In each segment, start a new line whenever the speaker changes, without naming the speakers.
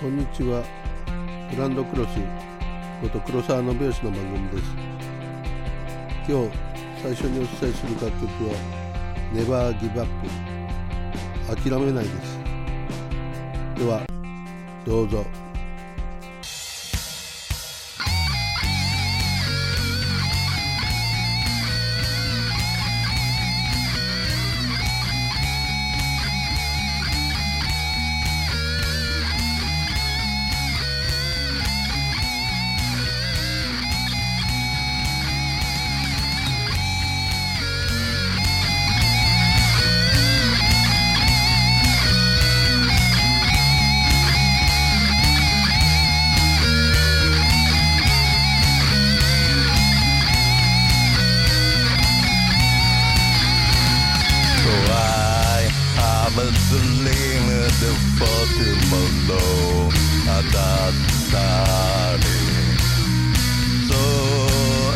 こんにちは。グランドクロスこと黒沢信義の番組です。今日最初にお伝えする楽曲はネバーギブアップ諦めないです。ではどうぞ。
den Fatima'nda Adastari So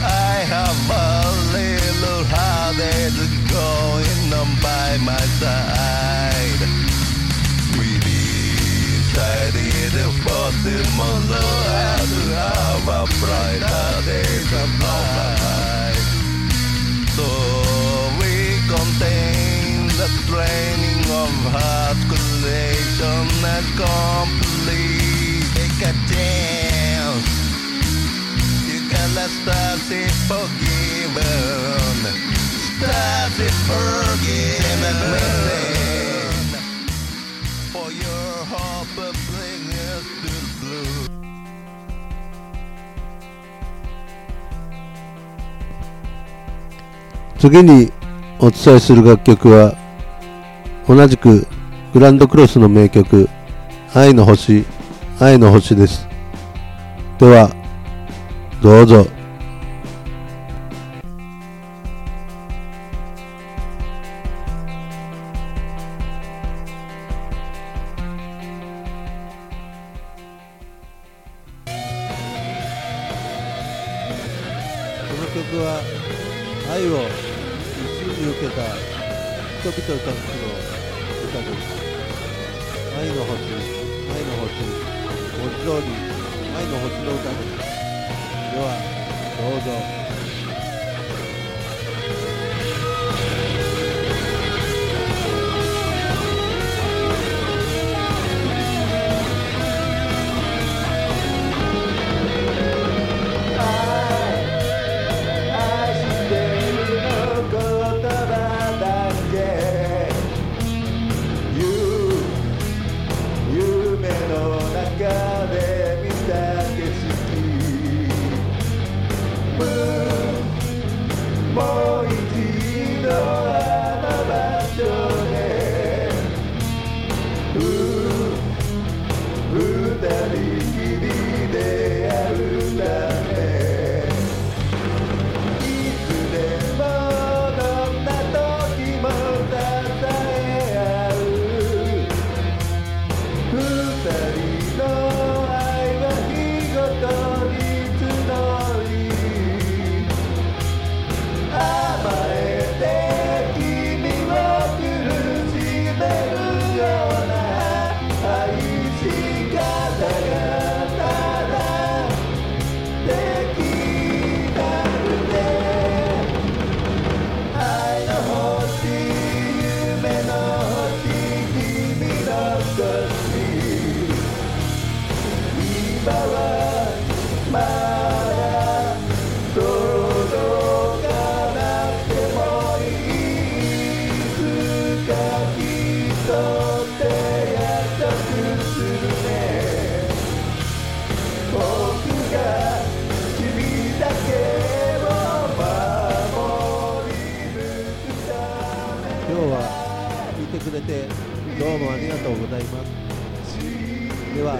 I have a little heartache going on by my side. We decided Fatima'nda to have a bright
次にお伝えする楽曲は同じくグランドクロスの名曲愛の星愛の星です。ではどうぞ。この曲は愛を一に受けた。人々たちの歌です。愛の星愛の星文字通り愛の星の歌です。ではどうぞ。
今
れてどうもありがとうございます。では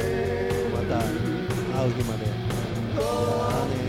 また会う日まで。じゃあね